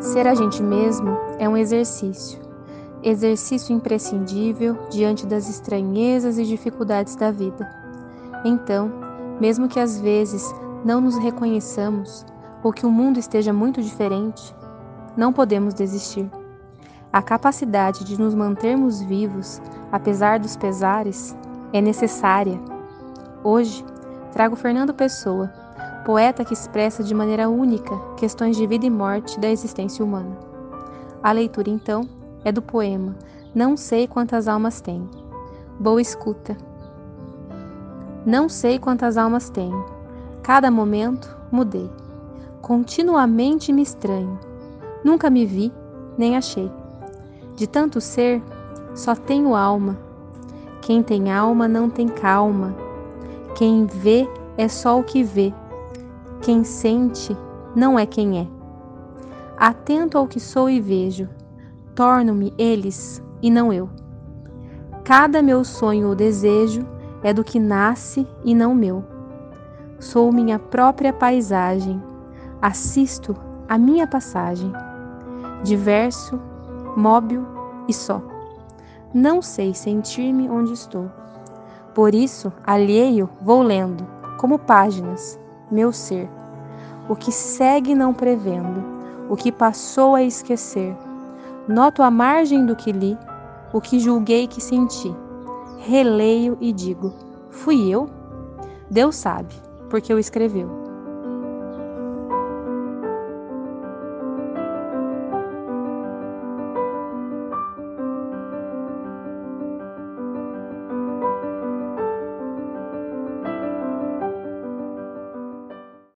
Ser a gente mesmo é um exercício, exercício imprescindível diante das estranhezas e dificuldades da vida. Então, mesmo que às vezes não nos reconheçamos ou que o mundo esteja muito diferente, não podemos desistir. A capacidade de nos mantermos vivos, apesar dos pesares, é necessária. Hoje, trago Fernando Pessoa, poeta que expressa de maneira única questões de vida e morte da existência humana. A leitura, então, é do poema Não sei quantas almas tenho. Boa escuta. Não sei quantas almas tenho. Cada momento mudei. Continuamente me estranho. Nunca me vi, nem achei. De tanto ser, só tenho alma. Quem tem alma não tem calma. Quem vê é só o que vê. Quem sente não é quem é. Atento ao que sou e vejo, torno-me eles e não eu. Cada meu sonho ou desejo é do que nasce e não meu. Sou minha própria paisagem, assisto a minha passagem. Diverso, móvel e só. Não sei sentir-me onde estou. Por isso, alheio, vou lendo, como páginas, meu ser. O que segue não prevendo, o que passou a esquecer. Noto à margem do que li, o que julguei que senti. Releio e digo: fui eu? Deus sabe, porque o escreveu.